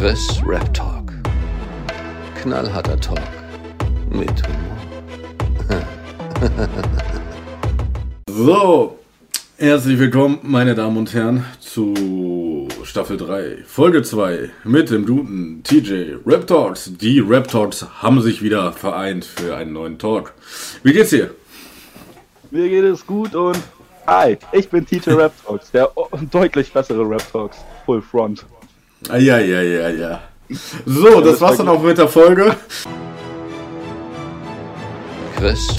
Chris Rap Talk. Knallharter Talk mit Humor. So, herzlich willkommen, meine Damen und Herren, zu Staffel 3, Folge 2 mit dem guten TJ Rap Talks. Die Rap Talks haben sich wieder vereint für einen neuen Talk. Wie geht's dir? Mir geht es gut und hi, ich bin TJ Rap Talks, der deutlich bessere Rap Talks, Full Front. Ja, ja, ja, ja. So, das war's dann auch mit der Folge. Chris,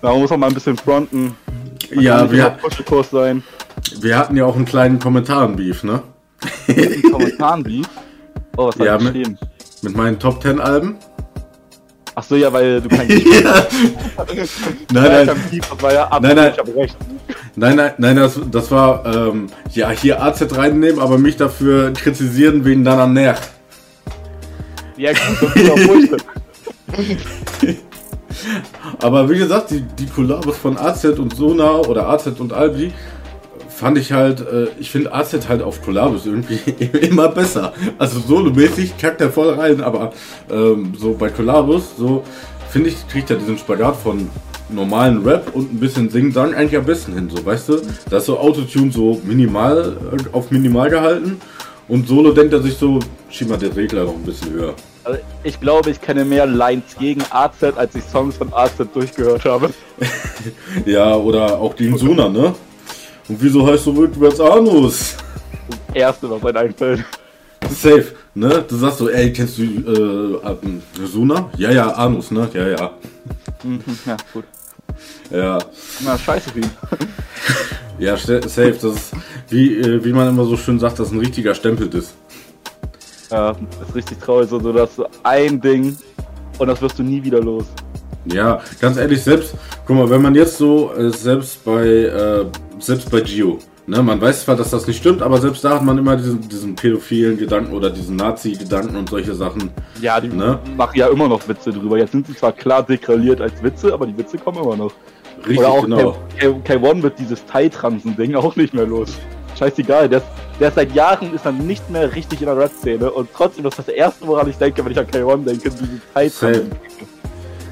Da muss man mal ein bisschen fronten. Ja, Kann nicht wir, Pushkurs sein. wir hatten ja auch einen kleinen Kommentaren-Beef, ne? Kommentaren wie? Oh, was Ja, hat mit- geschrieben? Mit meinen Top 10 Alben. Ach so, ja, weil du kein ja. Nein, nein, Das war ja Nein, nein. absolut, ich hab recht. Nein, nein, nein, das, das war, ähm, ja, hier AZ reinnehmen, aber mich dafür kritisieren wegen deiner Nerv. Ja, gut, das ist auch. Aber wie gesagt, die, die Kollabos von AZ und Sona oder AZ und Albi fand ich halt, äh, ich finde AZ halt auf Kollabos irgendwie immer besser. Also solomäßig kackt er voll rein, aber ähm, so bei Kollabos, so finde ich, kriegt er diesen Spagat von normalen Rap und ein bisschen Sing-Sang eigentlich am besten hin, so weißt du? Da ist so Autotune so minimal, äh, auf minimal gehalten und solo denkt er sich so, schieb mal den Regler noch ein bisschen höher. Also, ich glaube, ich kenne mehr Lines gegen AZ, als ich Songs von AZ durchgehört habe. Ja, oder auch gegen Sona, ne? Und wieso heißt du rückwärts Anus? Das erste, was einem einfällt. Safe, ne? Du sagst so, ey, kennst du äh, Sona? Ja, ja, Anus, ne? Ja, ja. Mhm, Ja, gut. Ja, Na, scheiße ihn. ja, safe. Das ist, wie, äh, wie man immer so schön sagt, das ist ein richtiger Stempel ist. Ja, das ist richtig traurig, so, so dass ein Ding und das wirst du nie wieder los. Ja, ganz ehrlich, selbst, guck mal, wenn man jetzt so, äh, selbst bei, äh, selbst bei Gio, ne, man weiß zwar, dass das nicht stimmt, aber selbst da hat man immer diesen, diesen pädophilen Gedanken oder diesen Nazi-Gedanken und solche Sachen. Ja, die Ne? machen ja immer noch Witze drüber. Jetzt sind sie zwar klar degradiert als Witze, aber die Witze kommen immer noch. Richtig, Oder auch genau. K- K- K1 wird dieses Teiltransen-Ding auch nicht mehr los. Scheißegal, der ist, der ist seit Jahren ist dann nicht mehr richtig in der Rap-Szene und trotzdem ist das das erste, woran ich denke, wenn ich an K1 denke, dieses Teiltransen.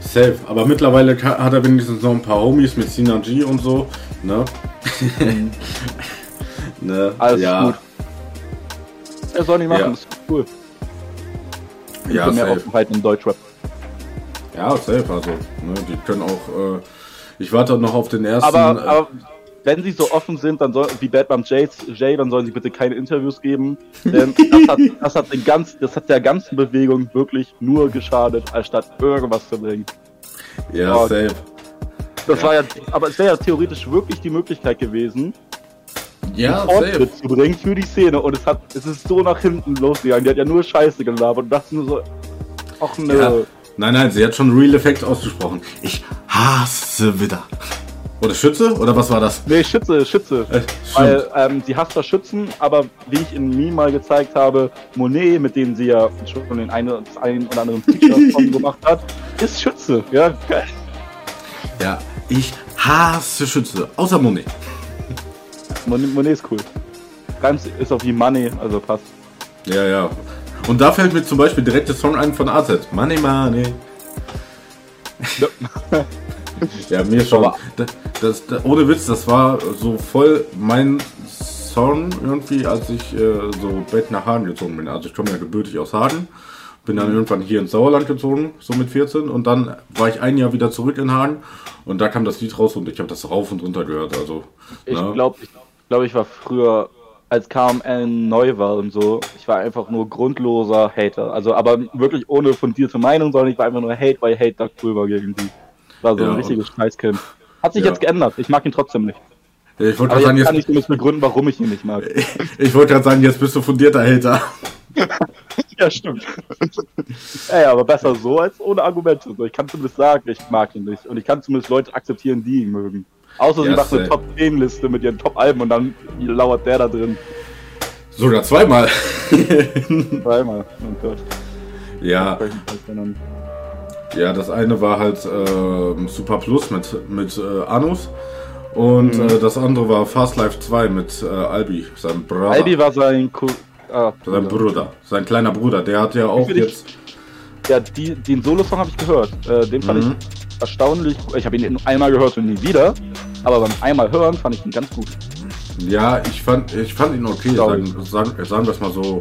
Safe, aber mittlerweile hat er wenigstens noch ein paar Homies mit Sinan G und so, ne? ne? Alles ja, gut. Er soll nicht machen, Ja. das ist cool. ja, Für mehr safe. Offenheit in Deutschrap. Ja, safe, also, ne, die können auch, äh, ich warte noch auf den ersten, Aber, äh, aber wenn sie so offen sind, dann soll, wie Batman Jay, Jay, dann sollen sie bitte keine Interviews geben. Ähm, das, hat, das, hat den ganz, das hat der ganzen Bewegung wirklich nur geschadet, anstatt irgendwas zu bringen. ja, oh, safe. Das war ja, aber es wäre ja theoretisch wirklich die Möglichkeit gewesen, Ja. Fortschritt zu bringen für die Szene. Und es hat, es ist so nach hinten losgegangen. Die hat ja nur Scheiße gelabert und das nur so. Ach nö. Ja. Nein, nein, sie hat schon Real Effect ausgesprochen. Ich hasse Widder. Oder Schütze? Oder was war das? Nee, Schütze, Schütze. Äh, Weil ähm, sie hasst das Schützen, aber wie ich in Meme mal gezeigt habe, Monet, mit dem sie ja schon den einen, das einen oder anderen Feature gemacht hat, ist Schütze. Ja, geil. Ja, ich hasse Schütze. Außer Monet. Monet, Monet ist cool. Ganz ist auch wie Money, also passt. Ja, ja. Und da fällt mir zum Beispiel direkt der Song ein von AZ. Money, Money. Ja, mir schon. Das, das, das, ohne Witz, das war so voll mein Song irgendwie, als ich äh, so back nach Hagen gezogen bin. Also ich komme ja gebürtig aus Hagen. Bin dann irgendwann hier ins Sauerland gezogen, so mit 14. Und dann war ich ein Jahr wieder zurück in Hagen. Und da kam das Lied raus und ich habe das rauf und runter gehört. Also, Ich ne? glaube, ich, glaub, ich war früher, als KMN neu war und so, ich war einfach nur grundloser Hater. Also, aber wirklich ohne fundierte Meinung, sondern ich war einfach nur Hate, weil Hate da cool war gegen die. War so Ja, ein richtiges Scheißkind. Hat sich Ja. jetzt geändert. Ich mag ihn trotzdem nicht. ich wollte gerade sagen, jetzt kann ich zumindest begründen, warum ich ihn nicht mag. ich wollte gerade sagen, jetzt bist du fundierter Hater. Ja, stimmt. Ey, aber besser so als ohne Argumente. Ich kann zumindest sagen, ich mag ihn nicht. Und ich kann zumindest Leute akzeptieren, die ihn mögen. Außer sie Ja, machen eine safe. Top 10 Liste mit ihren Top Alben und dann lauert der da drin. Sogar zweimal. Zweimal. Oh Gott. ja, ja, das eine war halt ähm, Super Plus mit, mit äh, Anus. Und äh, das andere war Fast Life 2 mit äh, Albi, seinem Bruder. Albi war sein, Ko ah, sein Bruder, sein kleiner Bruder. Der hat ja auch will ich- jetzt. Ja, die, den Solo-Song habe ich gehört. Äh, den fand Mhm. ich erstaunlich. Ich habe ihn nur einmal gehört und nie wieder. Aber beim einmal hören fand ich ihn ganz gut. Ja, ich fand, ich fand ihn okay, sagen, sagen, sagen wir es mal so.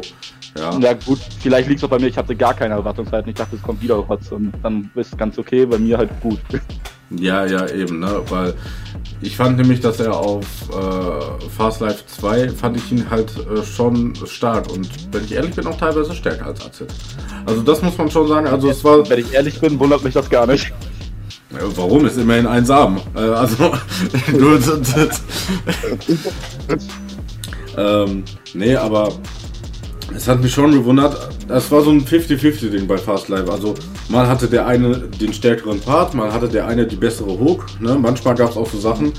Ja. Ja gut, vielleicht liegt es auch bei mir. Ich hatte gar keine Erwartungshaltung. Ich dachte, es kommt wieder was und dann ist es ganz okay. Bei mir halt gut. Ja, ja, eben, ne? Weil ich fand nämlich, dass er auf äh, Fast Life 2 fand ich ihn halt äh, schon stark und wenn ich ehrlich bin, auch teilweise stärker als AZ. Also das muss man schon sagen. Also es war. Wenn ich ehrlich bin, wundert mich das gar nicht. Warum ist immerhin ein Samen? Äh, also nur ähm, nee, aber es hat mich schon gewundert. Es war so ein 50-50-Ding bei Fast Life. Also mal hatte der eine den stärkeren Part, mal hatte der eine die bessere Hook. Ne? Manchmal gab es auch so Sachen,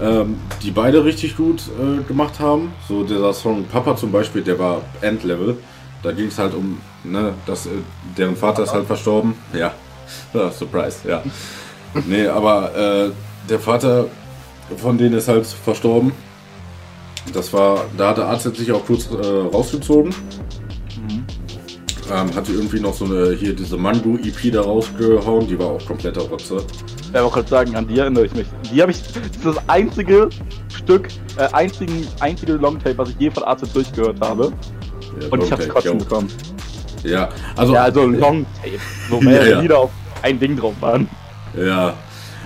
ähm, die beide richtig gut äh, gemacht haben. So dieser Song Papa zum Beispiel, der war Endlevel. Da ging es halt um, ne, dass äh, deren Vater ist halt verstorben. Ja, ja Surprise, ja. Nee, aber äh, der Vater von denen ist halt verstorben. Das war, da hatte Arzt sich auch kurz äh, rausgezogen. Ähm, hatte irgendwie noch so eine, hier diese Mango-EP da rausgehauen, die war auch kompletter Rotze. Ich will auch gerade sagen, an die erinnere ich mich. Die habe ich, das ist das einzige Stück, äh, einzigen, einzige Longtape, was ich je von AZ durchgehört habe. Ja, Und ich habe okay, kotzen bekommen. Ja, also, Ja, also Longtape, wo mehrere Ja, ja. Lieder auf ein Ding drauf waren. ja,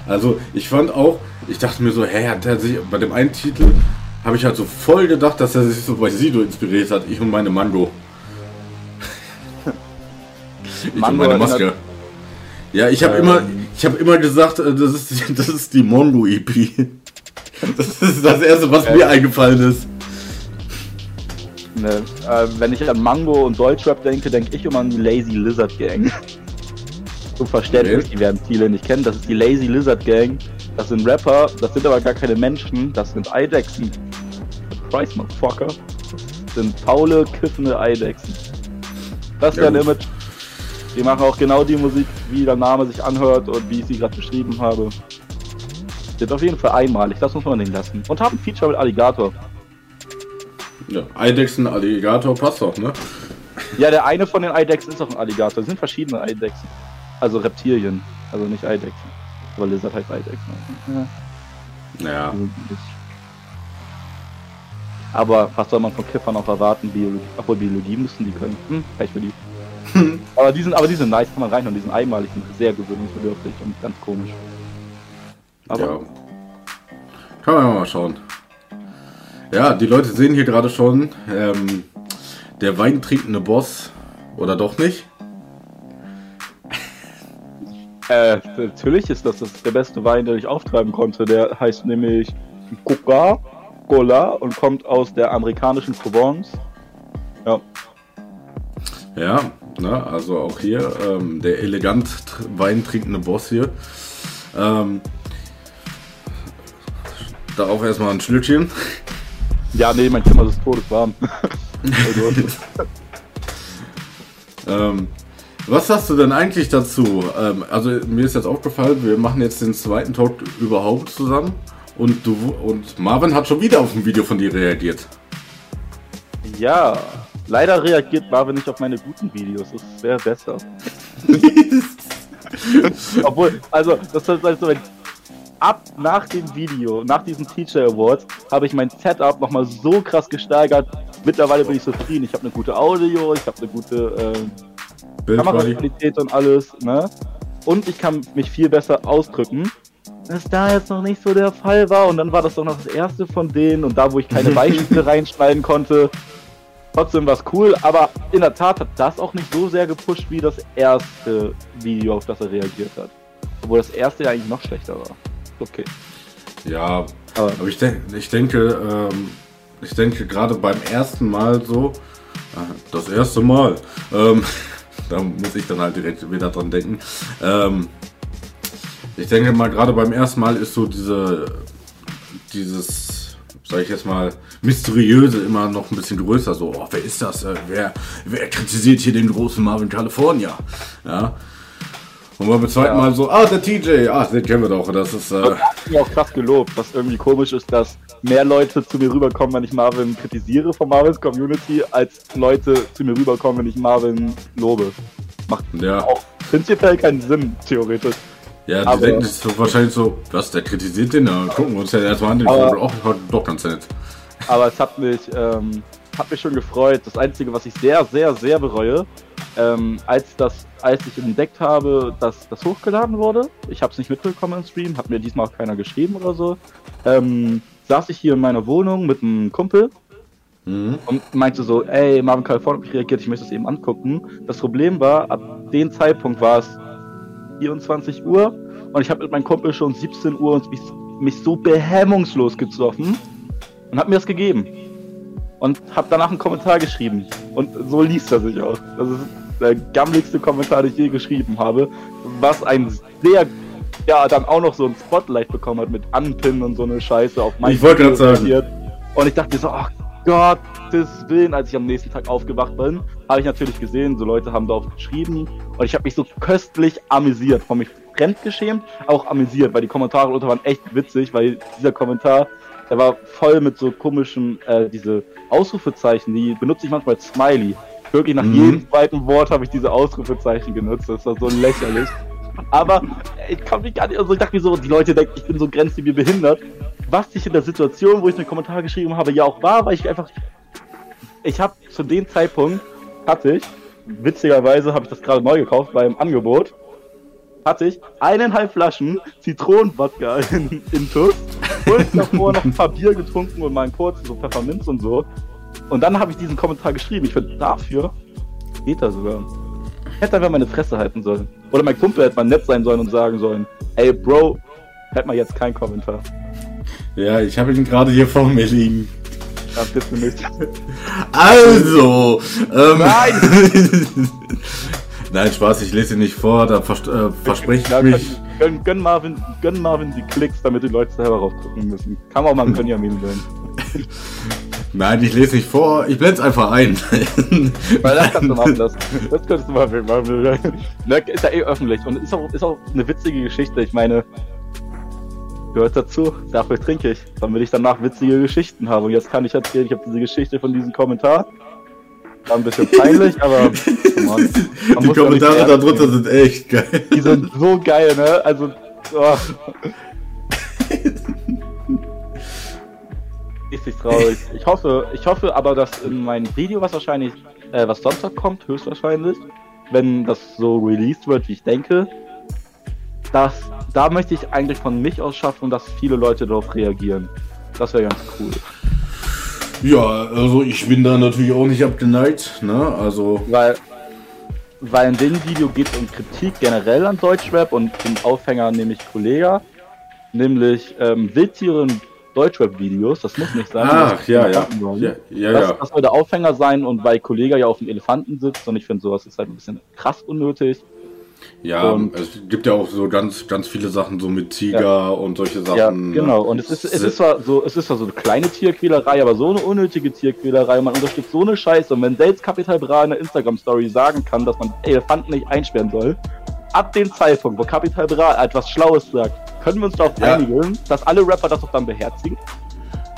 also ich fand auch, ich dachte mir so, hä, hat er sich, bei dem einen Titel habe ich halt so voll gedacht, dass er sich so bei Sido inspiriert hat, ich und meine Mango. ich und Mango meine erinnert- Maske. Ja, ich habe Ähm. immer, ich habe immer gesagt, äh, das ist, die- das ist die Mongo EP. Das ist das erste, was mir eingefallen ist. Ne, äh, wenn ich an Mango und Deutschrap denke, denke ich immer an die Lazy Lizard Gang. Zum Verständnis, Okay. die werden viele nicht kennen. Das ist die Lazy Lizard Gang. Das sind Rapper, das sind aber gar keine Menschen, das sind Eidechsen. Price Motherfucker. Sind faule, kiffende Eidechsen. Das ist Ja, gut. Image. Die machen auch genau die Musik, wie der Name sich anhört und wie ich sie gerade beschrieben habe. Sind auf jeden Fall einmalig, das muss man denen lassen. Und haben ein Feature mit Alligator. Ja, Eidechsen, Alligator passt doch, ne? Ja, der eine von den Eidechsen ist auch ein Alligator. Es sind verschiedene Eidechsen. Also Reptilien. Also nicht Eidechsen. Aber Lizard heißt Eidechsen. Ja, Ja. Aber was soll man von Kiffern auch erwarten? Biologie. Obwohl Biologie müssen die können. Hm, Pech für die. aber die sind, aber die sind nice, kann man rein und die sind einmalig und sehr gewöhnungsbedürftig und ganz komisch. Aber ja. Kann man ja mal schauen. Ja, die Leute sehen hier gerade schon, ähm, der weintrinkende Boss, oder doch nicht? Äh, natürlich ist das, das der beste Wein, den ich auftreiben konnte. Der heißt nämlich Coca-Cola und kommt aus der amerikanischen Provence. Ja, Ja, ne, also auch hier, ähm, der elegant tr- weintrinkende Boss hier. Ähm, darauf erstmal ein Schlückchen. ja nee, mein Zimmer ist todeswarm. Ähm, was sagst du denn eigentlich dazu? Ähm, also mir ist jetzt aufgefallen, wir machen jetzt den zweiten Talk überhaupt zusammen und du und Marvin hat schon wieder auf ein Video von dir reagiert. ja, leider reagiert Marvin nicht auf meine guten Videos. Das wäre besser. Obwohl, also, das ist halt so, wenn ab nach dem Video, nach diesem Teacher Awards, habe ich mein Setup nochmal so krass gesteigert. Mittlerweile bin ich zufrieden. Ich habe eine gute Audio, ich habe eine gute äh. Kameraqualität und alles, ne? Und ich kann mich viel besser ausdrücken. Das da jetzt noch nicht so der Fall war und dann war das doch noch das erste von denen und da, wo ich keine Beispiele reinschneiden konnte. Trotzdem war es cool, aber in der Tat hat das auch nicht so sehr gepusht wie das erste Video, auf das er reagiert hat. Obwohl das erste ja eigentlich noch schlechter war. Okay. Ja, Aber aber ich, denk, ich denke, ähm, ich denke gerade beim ersten Mal so, äh, das erste Mal, ähm, da muss ich dann halt direkt wieder dran denken. Ähm, ich denke mal, gerade beim ersten Mal ist so diese, dieses, sag ich jetzt mal, mysteriöse immer noch ein bisschen größer. So, oh, wer ist das? Äh, Wer, wer kritisiert hier den großen Marvin California? Ja. Und beim zweiten Ja. Mal so, ah, der TJ, ah, den kennen wir doch. Das ist, äh, Das hat mir auch krass gelobt, was irgendwie komisch ist, dass mehr Leute zu mir rüberkommen, wenn ich Marvin kritisiere von Marvins Community, als Leute zu mir rüberkommen, wenn ich Marvin lobe. Macht ja. auch prinzipiell keinen Sinn, theoretisch. Ja, die Aber- denken sich so wahrscheinlich so, was, der kritisiert den? Na, gucken wir uns ja erstmal an, den Aber- auch, oh, doch ganz nett. Aber es hat mich, ähm, hat mich schon gefreut. Das Einzige, was ich sehr, sehr, sehr bereue, ähm, als, das, als ich entdeckt habe, dass das hochgeladen wurde, ich habe es nicht mitbekommen im Stream, hat mir diesmal auch keiner geschrieben oder so, ähm, saß ich hier in meiner Wohnung mit einem Kumpel Mhm. und meinte so, ey, Marvin California reagiert, ich möchte es eben angucken. Das Problem war, ab dem Zeitpunkt war es 24 Uhr und ich habe mit meinem Kumpel schon 17 Uhr und mich, mich so behemmungslos getroffen und hab mir das gegeben. Und hab danach einen Kommentar geschrieben. Und so liest er sich auch. Das ist der gammeligste Kommentar, den ich je geschrieben habe. Was ein sehr, ja, dann auch noch so ein Spotlight bekommen hat mit Anpinnen und so eine Scheiße auf mein Ich wollte grad sagen. Und ich dachte so, ach Gottes Willen, als ich am nächsten Tag aufgewacht bin, habe ich natürlich gesehen, so Leute haben darauf geschrieben. Und ich habe mich so köstlich amüsiert. Von mich fremdgeschämt, auch amüsiert, weil die Kommentare unter waren echt witzig, weil dieser Kommentar, der war voll mit so komischen, äh, diese Ausrufezeichen, die benutze ich manchmal als Smiley. Wirklich nach Mhm. jedem zweiten Wort habe ich diese Ausrufezeichen genutzt. Das war so lächerlich. Aber ich kann mich gar nicht, also ich dachte mir so, die Leute denken, ich bin so grenzlich wie behindert. Was ich in der Situation, wo ich einen Kommentar geschrieben habe, ja auch war, weil ich einfach, ich habe zu dem Zeitpunkt, hatte ich, witzigerweise habe ich das gerade neu gekauft beim Angebot, hatte ich eineinhalb Flaschen Zitronenwodka in, in Tuss und davor noch ein paar Bier getrunken und mal einen kurzen, so Pfefferminz und so. Und dann habe ich diesen Kommentar geschrieben. Ich finde, dafür geht er sogar. Hätte einfach meine Fresse halten sollen. Oder mein Kumpel hätte mal nett sein sollen und sagen sollen, ey Bro, hätte mal jetzt keinen Kommentar. Ja, ich habe ihn gerade hier vor mir liegen. Ja, bitte nicht. Also, ähm, Nein! Nein, Spaß, ich lese ihn nicht vor, da vers äh, verspreche ich mich. gönn, gönn, Marvin, gönn Marvin die Klicks, damit die Leute selber raufdrücken müssen. Kann auch mal ein Benjamin sein. Nein, ich lese nicht vor, ich blende es einfach ein. Weil das kannst du machen lassen. Das könntest du mal machen. Ist ja eh öffentlich und ist auch, ist auch eine witzige Geschichte. Ich meine, gehört dazu, dafür trinke ich, damit ich danach witzige Geschichten habe. Und jetzt kann ich erzählen, ich habe diese Geschichte von diesem Kommentar. War ein bisschen peinlich, aber on. Man Die ja Kommentare ernst darunter sind echt geil. Die sind so geil, ne? Also, oh. Richtig traurig. Ich hoffe, ich hoffe aber, dass in mein Video, was wahrscheinlich, äh, was Sonntag kommt, höchstwahrscheinlich, wenn das so released wird, wie ich denke, dass, da möchte ich eigentlich von mich aus schaffen, dass viele Leute darauf reagieren. Das wäre ganz cool. Ja, also ich bin da natürlich auch nicht abgeneigt, ne? Also, Weil, weil in dem Video geht es um Kritik generell an Deutschrap und den Aufhänger nämlich Kollega, nämlich ähm, Wildtiere in Deutschrap-Videos, das muss nicht sein. ach, das ja, ja. Ja, ja, das, ja. das soll der Aufhänger sein und weil Kollega ja auf dem Elefanten sitzt und ich finde sowas ist halt ein bisschen krass unnötig. Ja, Und- es gibt ja auch so ganz, ganz viele Sachen so mit Tiger und solche Sachen. Ja, genau. Und es ist, es ist zwar so, es ist zwar so eine kleine Tierquälerei, aber so eine unnötige Tierquälerei. Man unterstützt so eine Scheiße. Und wenn selbst Capital Bra in der Instagram-Story sagen kann, dass man Elefanten nicht einsperren soll, ab dem Zeitpunkt, wo Capital Bra etwas Schlaues sagt, können wir uns darauf Ja. einigen, dass alle Rapper das auch dann beherzigen.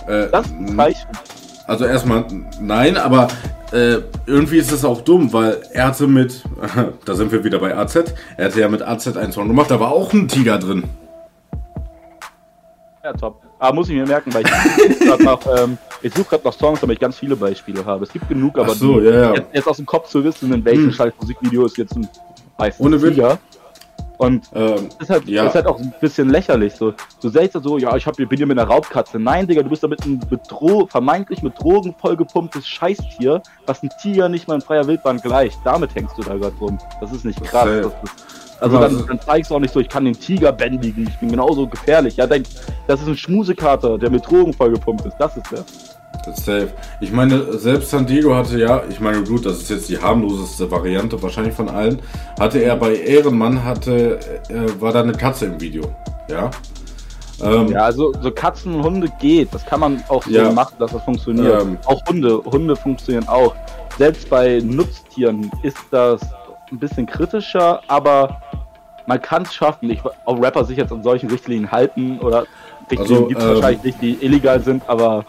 Äh, Das Zeichen. Also erstmal nein, aber äh, irgendwie ist es auch dumm, weil er hatte mit, da sind wir wieder bei AZ, er hatte ja mit AZ einen Song gemacht, da war auch ein Tiger drin. Ja, top. Aber muss ich mir merken, weil ich suche gerade nach, ähm, ich suche gerade nach Songs, damit ich ganz viele Beispiele habe. Es gibt genug, aber Ach so, die- ja, ja. Jetzt, jetzt aus dem Kopf zu wissen, in welchem Hm. Musikvideo ist jetzt ein Ohne Witz. Und Ähm, ist halt, Ja. ist halt auch ein bisschen lächerlich. So. Du sagst ja so, ja, ich hab, bin hier mit einer Raubkatze. Nein, Digga, du bist damit ein mit Dro vermeintlich mit Drogen vollgepumptes Scheißtier, was ein Tiger nicht mal in freier Wildbahn gleicht. Damit hängst du da gerade rum. Das ist nicht krass. Das ist, also dann, dann zeigst du auch nicht so, ich kann den Tiger bändigen, ich bin genauso gefährlich. Ja, denk, das ist ein Schmusekater, der mit Drogen vollgepumpt ist. Das ist der. Das safe. Ich meine, selbst San Diego hatte ja, ich meine, gut, das ist jetzt die harmloseste Variante wahrscheinlich von allen, hatte er bei Ehrenmann, hatte, äh, war da eine Katze im Video. Ja. Ähm, Ja, also so Katzen und Hunde geht. Das kann man auch so Ja. machen, dass das funktioniert. Ähm. auch Hunde, Hunde funktionieren auch. Selbst bei Nutztieren ist das ein bisschen kritischer, aber man kann es schaffen. Ich, ob Rapper sich jetzt an solchen Richtlinien halten oder Richtlinien Also, gibt es ähm, wahrscheinlich nicht, die illegal sind, aber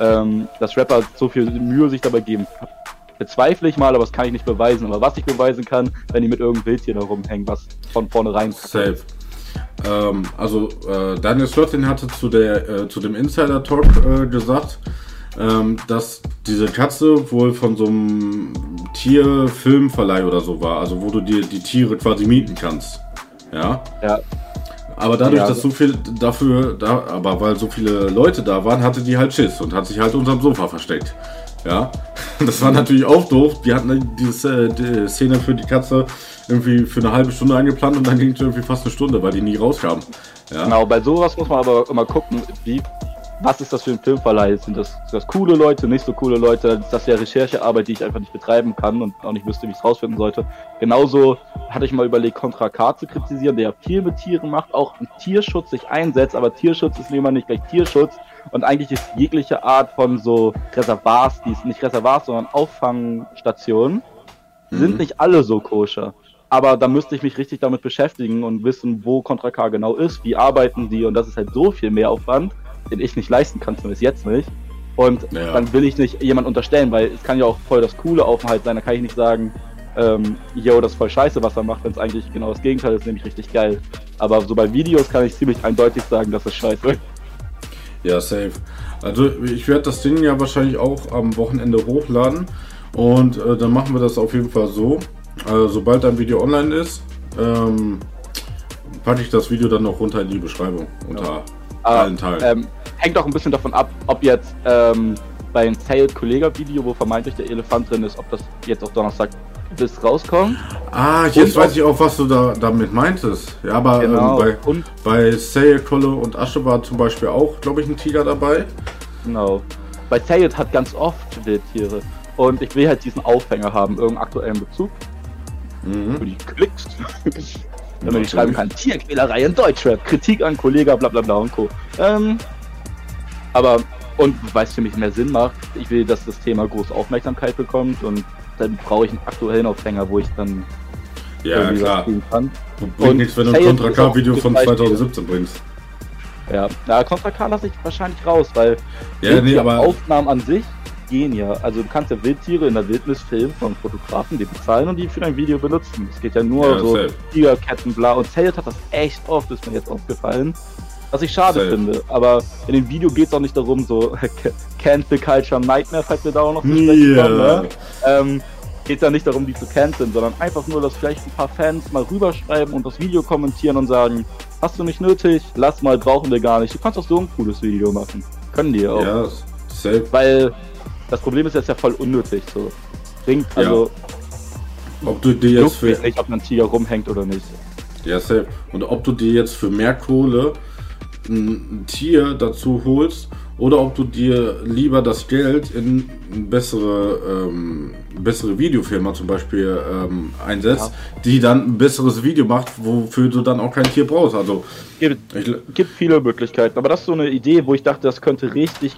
ähm, dass Rapper so viel Mühe sich dabei geben, bezweifle ich mal, aber das kann ich nicht beweisen. Aber was ich beweisen kann, wenn die mit irgendeinem Wildtier da rumhängen, was von vornherein Safe. Ähm, also äh, Daniel Slottin hatte zu, der, äh, zu dem Insider-Talk äh, gesagt, ähm, dass diese Katze wohl von so einem Tierfilmverleih oder so war, also wo du dir die Tiere quasi mieten kannst. Ja. Ja, Aber dadurch, Ja, dass so viel dafür, da, aber weil so viele Leute da waren, hatte die halt Schiss und hat sich halt unterm Sofa versteckt. Ja, das war natürlich auch doof. Die hatten diese äh, die Szene für die Katze irgendwie für eine halbe Stunde eingeplant und dann ging es irgendwie fast eine Stunde, weil die nie rauskam. Ja, Genau, bei sowas muss man aber immer gucken, wie, was ist das für ein Filmverleih? Sind das, sind das coole Leute, nicht so coole Leute? Ist das ja Recherchearbeit, die ich einfach nicht betreiben kann und auch nicht wüsste, wie ich es rausfinden sollte? Genauso hatte ich mal überlegt, Contra K zu kritisieren, der ja viel mit Tieren macht, auch im Tierschutz sich einsetzt, aber Tierschutz ist immer nicht gleich Tierschutz und eigentlich ist jegliche Art von so Reservats, die ist nicht Reservats, sondern Auffangstationen, sind Mhm. nicht alle so koscher. Aber da müsste ich mich richtig damit beschäftigen und wissen, wo Contra K genau ist, wie arbeiten die und das ist halt so viel Mehraufwand, den ich nicht leisten kann, zumindest jetzt nicht. Und Ja. dann will ich nicht jemand unterstellen, weil es kann ja auch voll das coole Aufenthalt sein, da kann ich nicht sagen, ähm, yo, das ist voll scheiße, was er macht, wenn es eigentlich genau das Gegenteil ist, nämlich richtig geil. Aber so bei Videos kann ich ziemlich eindeutig sagen, dass es scheiße ist. ja, safe. Also ich werde das Ding ja wahrscheinlich auch am Wochenende hochladen und äh, dann machen wir das auf jeden Fall so. Äh, sobald ein Video online ist, ähm, packe ich das Video dann noch runter in die Beschreibung unter allen Teilen. Ähm, hängt auch ein bisschen davon ab, ob jetzt ähm, bei einem Sailed Kollega Video, wo vermeintlich der Elefant drin ist, ob das jetzt auch Donnerstag bis rauskommt. Ah, jetzt Und weiß ich auch, was du da damit meintest. Ja, aber Genau. ähm, bei, Und bei Sale, Kolle und Asche war zum Beispiel auch, glaube ich, ein Tiger dabei. genau. Bei Sailed hat ganz oft Wildtiere. Und ich will halt diesen Aufhänger haben, irgendeinen aktuellen Bezug, Mhm. wo die klickst. Damit ich schreiben kann, Tierquälerei in Deutschrap, Kritik an Kollega, bla bla bla und Co. Ähm, aber, und weil es für mich mehr Sinn macht, ich will, dass das Thema große Aufmerksamkeit bekommt und dann brauche ich einen aktuellen Aufhänger, wo ich dann Ja, klar. kann. Bringt Und nichts, wenn du ein Contra K-Video von gutes Beispiel. 2017 bringst. Ja, na, Contra K lasse ich wahrscheinlich raus, weil Ja, nee, die aber Aufnahmen an sich gehen ja. Also du kannst ja Wildtiere in der Wildnis filmen von Fotografen, die bezahlen und die für dein Video benutzen. Es geht ja nur Ja, so. Tigerketten, bla. Und Zelt hat das echt oft, ist mir jetzt aufgefallen. Was ich schade Safe. finde. Aber in dem Video geht es auch nicht darum, so Cancel Culture Nightmare, falls wir da auch noch zu sprechen kommen, ne? ähm, geht ja nicht darum, die zu canceln, sondern einfach nur, dass vielleicht ein paar Fans mal rüberschreiben und das Video kommentieren und sagen, hast du nicht nötig, lass mal, brauchen wir gar nicht. Du kannst auch so ein cooles Video machen. Können die ja auch. ja, safe. Weil das Problem ist jetzt ja voll unnötig. So. Bringt, also Ob du dir jetzt für nicht, ob ein Tiger rumhängt oder nicht. Ja, safe. Und ob du dir jetzt für mehr Kohle ein Tier dazu holst oder ob du dir lieber das Geld in eine bessere, ähm, bessere Videofirma zum Beispiel ähm, einsetzt, die dann ein besseres Video macht, wofür du dann auch kein Tier brauchst. Also, Gibt, gibt viele Möglichkeiten, aber das ist so eine Idee, wo ich dachte, das könnte richtig.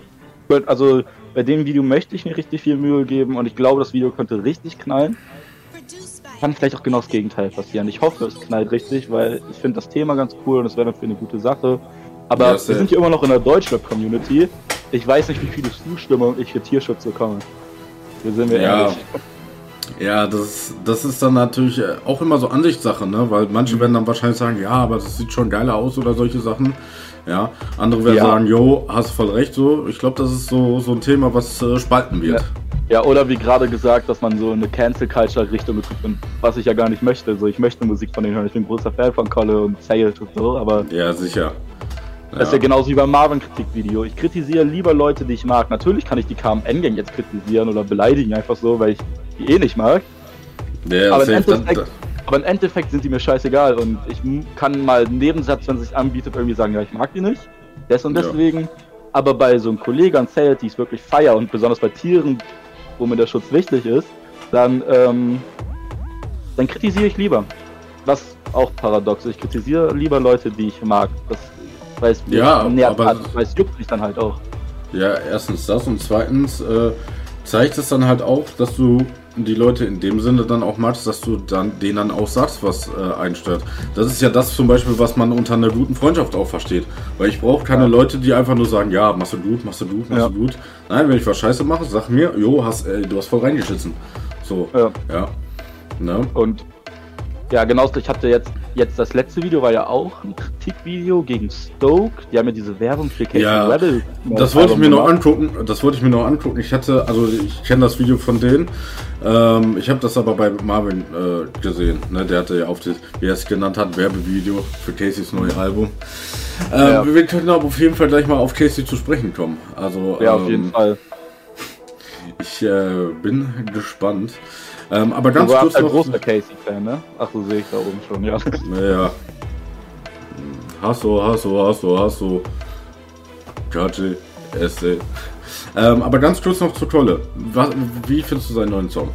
Also bei dem Video möchte ich mir richtig viel Mühe geben und ich glaube, das Video könnte richtig knallen. Kann vielleicht auch genau das Gegenteil passieren. Ich hoffe, es knallt richtig, weil ich finde das Thema ganz cool und es wäre natürlich eine gute Sache. Aber Ja, wir sind hier immer noch in der Deutschrap-Community. Ich weiß nicht, wie viele Zustimmung ich für Tierschutz bekomme. Hier sind wir Ja. ehrlich. ja, das, das ist dann natürlich äh, auch immer so Ansichtssache, ne? Weil manche werden dann wahrscheinlich sagen, ja, aber das sieht schon geiler aus oder solche Sachen. Ja, andere werden Ja. sagen, jo, hast voll recht so. Ich glaube, das ist so, so ein Thema, was äh, spalten wird. Ja, oder wie gerade gesagt, dass man so eine Cancel Culture Richtung und was ich ja gar nicht möchte. So, ich möchte Musik von denen hören. Ich bin großer Fan von Kolle und Sailed und so, aber Ja, sicher. das ist ja genauso wie beim Marvin-Kritikvideo. Ich kritisiere lieber Leute, die ich mag. Natürlich kann ich die KMN-Gang jetzt kritisieren oder beleidigen, einfach so, weil ich die eh nicht mag. Ja, aber, im Endeffekt, aber im Endeffekt sind die mir scheißegal und ich kann mal einen Nebensatz, wenn es sich anbietet, irgendwie sagen, ja, ich mag die nicht. Des und Ja. deswegen. Aber bei so einem Kollegen an Zelt, die ich wirklich feier und besonders bei Tieren, wo mir der Schutz wichtig ist, dann, ähm, dann kritisiere ich lieber. Was auch paradox ist. Ich kritisiere lieber Leute, die ich mag. Das, mir Ja, näher aber- hat, weil es juckt mich dann halt auch. ja, erstens das und zweitens äh, zeigt es dann halt auch, dass du die Leute in dem Sinne dann auch magst, dass du dann denen dann auch sagst, was äh, einstört. Das ist ja das zum Beispiel, was man unter einer guten Freundschaft auch versteht. Weil ich brauche keine Leute, die einfach nur sagen, ja, machst du gut, machst du gut, machst Ja. du gut. Nein, wenn ich was scheiße mache, sag mir, jo, hast, äh, du hast voll reingeschissen. So, Ja. ja. Ne? Und ja, genau, ich hatte jetzt, jetzt das letzte Video war ja auch ein Kritikvideo gegen Stoke. Die haben ja diese Werbung für Casey Ja, Rebel. Das wollte ich mir noch gemacht. angucken. Das wollte ich mir noch angucken. Ich hatte, also ich kenne das Video von denen. Ähm, ich habe das aber bei Marvin äh, gesehen. Ne? Der hatte ja auf das, wie er es genannt hat, Werbevideo für Caseys neue Album. Ähm, Ja. Wir können aber auf jeden Fall gleich mal auf Casey zu sprechen kommen. Also Ja, auf ähm, jeden Fall. ich äh, bin gespannt. Ähm, aber Du ganz warst kurz ein noch. großer Casey-Fan, ne? Ach, so sehe ich da oben schon, ja. Naja. Hasso, Hasso, Hasso, Hasso. Kaji, Esse. Ähm, aber ganz kurz noch zur Tolle. Was, wie findest du seinen neuen Song?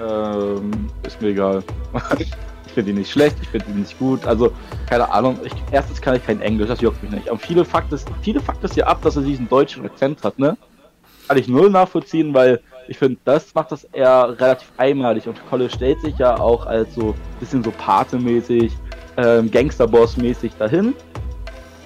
Ähm, ist mir egal. ich finde ihn nicht schlecht, ich finde ihn nicht gut. Also, keine Ahnung. Ich, erstens kann ich kein Englisch, das juckt mich nicht. Und viele Fakt ist, viele Fakt ist ja ab, dass er diesen deutschen Akzent hat, ne? Kann ich null nachvollziehen, weil ich finde, das macht das eher relativ einmalig. Und Kolle stellt sich ja auch als so bisschen so Pate-mäßig, ähm, Gangsterboss-mäßig dahin.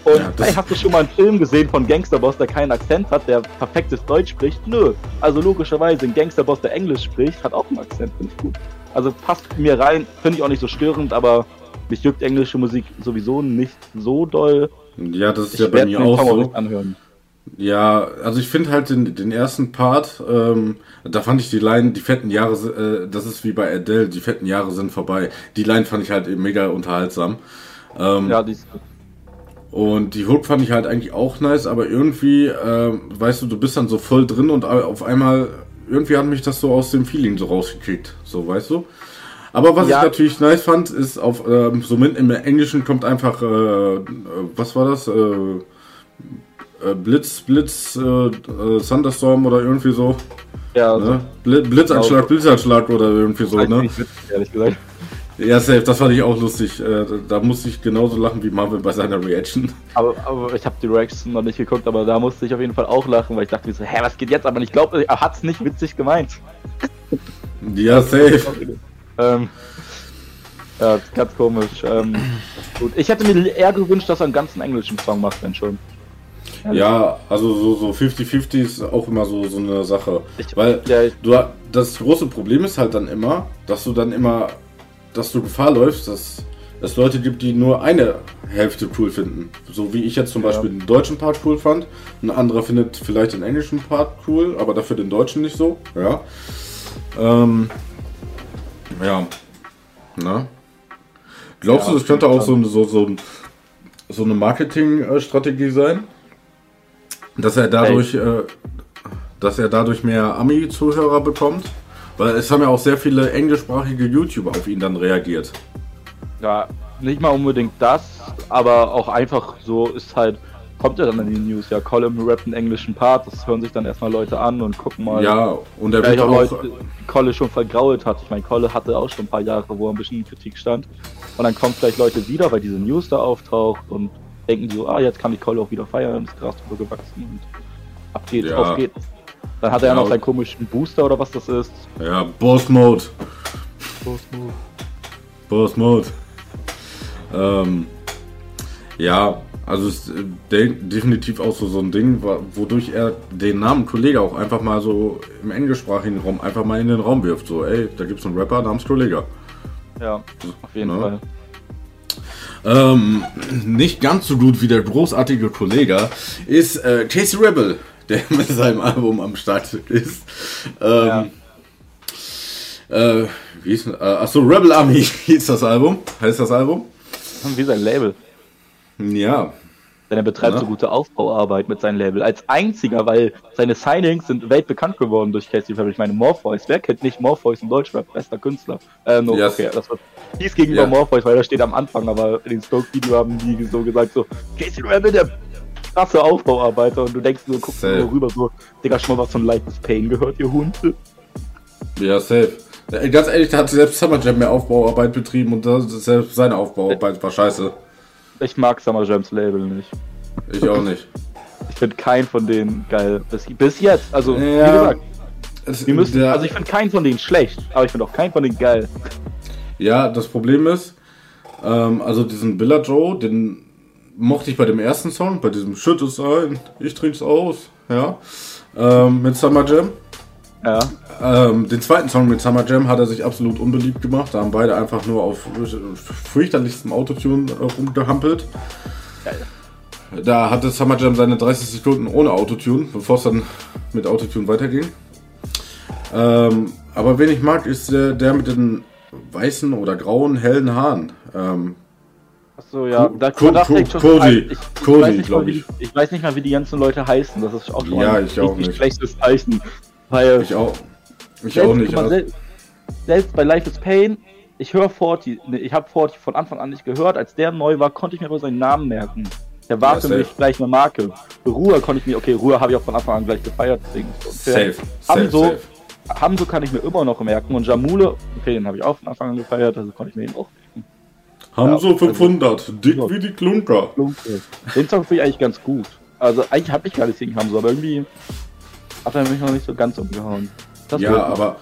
Und Ja, das- ey, hast du schon mal einen Film gesehen von Gangsterboss, der keinen Akzent hat, der perfektes Deutsch spricht? Nö. Also logischerweise, ein Gangsterboss, der Englisch spricht, hat auch einen Akzent, finde ich gut. Also passt mir rein, finde ich auch nicht so störend, aber mich juckt englische Musik sowieso nicht so doll. Ja, das ist Ich ja bei mir auch so. anhören. Ja, also ich finde halt den, den ersten Part, ähm, da fand ich die Line, die fetten Jahre, äh, das ist wie bei Adele, die fetten Jahre sind vorbei. Die Line fand ich halt mega unterhaltsam. Ähm, Ja, die ist, Und die Hook fand ich halt eigentlich auch nice, aber irgendwie, ähm, weißt du, du bist dann so voll drin und auf einmal, irgendwie hat mich das so aus dem Feeling so rausgekickt, so, weißt du? Aber was Ja. ich natürlich nice fand, ist auf, ähm, so mit im Englischen kommt einfach, äh, äh, was war das? Äh, äh, Blitz, Blitz, äh, äh, Thunderstorm oder irgendwie so. ja, also, Ne? Bli- Blitzanschlag, Blitzanschlag oder irgendwie so, ne? witzig, ehrlich gesagt. Ja, safe, das fand ich auch lustig. Äh, da- da musste ich genauso lachen wie Marvin bei seiner Reaction. Aber, aber ich habe die Reaction noch nicht geguckt, aber da musste ich auf jeden Fall auch lachen, weil ich dachte mir so, hä, was geht jetzt? Aber ich glaube, er hat's nicht witzig gemeint. Ja, safe. Ähm, ja, ganz komisch. Ähm, gut. Ich hätte mir eher gewünscht, dass er einen ganzen englischen Song macht, wenn schon. Ja, also so, so 50-50 ist auch immer so, so eine Sache. Ich- Weil ja, ich- du, das große Problem ist halt dann immer, dass du dann immer, dass du Gefahr läufst, dass es Leute gibt, die nur eine Hälfte cool finden. So wie ich jetzt zum Ja. Beispiel den deutschen Part cool fand. Ein anderer findet vielleicht den englischen Part cool, aber dafür den deutschen nicht so. Ja. Ähm, ja. Na? Glaubst Ja, du, das könnte auch so, so, so, so eine Marketingstrategie sein? Dass er dadurch, äh, dass er dadurch mehr Ami-Zuhörer bekommt? Weil es haben ja auch sehr viele englischsprachige YouTuber auf ihn dann reagiert. ja, nicht mal unbedingt das, aber auch einfach so ist halt, kommt ja dann in die News, ja, Colin rappt einen englischen Part, das hören sich dann erstmal Leute an und gucken mal. Ja, und er wird auch auch. Leute, die Kolle schon vergrault hat. Ich meine, Kolle hatte auch schon ein paar Jahre, wo er ein bisschen in Kritik stand. Und dann kommen vielleicht Leute wieder, weil diese News da auftaucht und denken so, ah, jetzt kann die Kolle auch wieder feiern, das Gras drüber gewachsen und ab geht's, Ja. auf geht's. Dann hat er ja noch seinen komischen Booster oder was das ist. Ja, Boss Mode. Boss Mode. Ähm, ja, also es ist äh, de definitiv auch so, so ein Ding, wodurch er den Namen Kollege auch einfach mal so im englischsprachigen Raum einfach mal in den Raum wirft. So, ey, da gibt's einen Rapper namens Kollege. Ja, auf jeden Ja. Fall. Ähm, nicht ganz so gut wie der großartige Kollege ist äh, Casey Rebel, der mit seinem Album am Start ist. Ähm, äh, wie ist, äh, achso, Rebel Army hieß das Album, heißt das Album. Wie sein Label. Ja, Denn er betreibt Ja. so gute Aufbauarbeit mit seinem Label. Als einziger, weil seine Signings sind weltbekannt geworden durch Casey Fabry. Ich meine, Morpheus. Wer kennt nicht Morpheus im Deutschrap? Bester Künstler. Äh, no, Yes. okay, das war hieß gegenüber Ja. Morpheus, weil er steht am Anfang, aber in den Stoke-Video haben die so gesagt, so, Casey Rebel, der krasse Aufbauarbeiter. Und du denkst nur, guckst Safe. nur rüber, so, Digga, schon mal was von Life is Pain gehört, ihr Hund? ja, safe. Äh, Ganz ehrlich, da hat selbst Summer Jam mehr Aufbauarbeit betrieben und das, selbst seine Aufbauarbeit war scheiße. Ich mag Summer Jams Label nicht. Ich auch nicht. Ich finde keinen von denen geil. Bis, bis jetzt. Also, wie Ja. gesagt, Die müssen, der- also ich finde keinen von denen schlecht, aber ich finde auch keinen von denen geil. Ja, das Problem ist, ähm, also diesen Billa Joe, den mochte ich bei dem ersten Song, bei diesem Schütt es ein, ich trink's aus, ja, ähm, mit Summer Jam. Ja. Ähm, den zweiten Song mit Summer Jam hat er sich absolut unbeliebt gemacht. Da haben beide einfach nur auf fürchterlichstem Autotune rumgehampelt. Da hatte Summer Jam seine 30 Sekunden ohne Autotune, bevor es dann mit Autotune weiterging. Ähm, aber wen ich mag, ist der, der mit den weißen oder grauen, hellen Haaren. Ähm, Achso, ja. Co- Da, Co- Co- schon Cody. Cody, weiß nicht mal, glaub wie, ich. die- ich weiß nicht mal, wie die ganzen Leute heißen. Das ist auch schon Ja, ein ich auch richtig nicht. schlechtes Zeichen. Weil ich auch. Ich auch nicht. Also, sel- selbst bei Life is Pain, ich höre Forti, ne, ich habe Forti von Anfang an nicht gehört. Als der neu war, konnte ich mir aber seinen Namen merken. Der war Ja, für safe. mich gleich eine Marke. Ruhe konnte ich mir, okay, Ruhe habe ich auch von Anfang an gleich gefeiert. Deswegen safe, safe, Hamso, safe. Hamso kann ich mir immer noch merken. Und Jamule, okay, den habe ich auch von Anfang an gefeiert, also konnte ich mir ihn auch merken. Haben so also- 500, dick Ja. wie die Klunker. Klunke. Den Song finde ich eigentlich ganz gut. Also eigentlich habe ich gar nicht gegen Hamso, aber irgendwie hat er mich noch nicht so ganz umgehauen. Das Ja, aber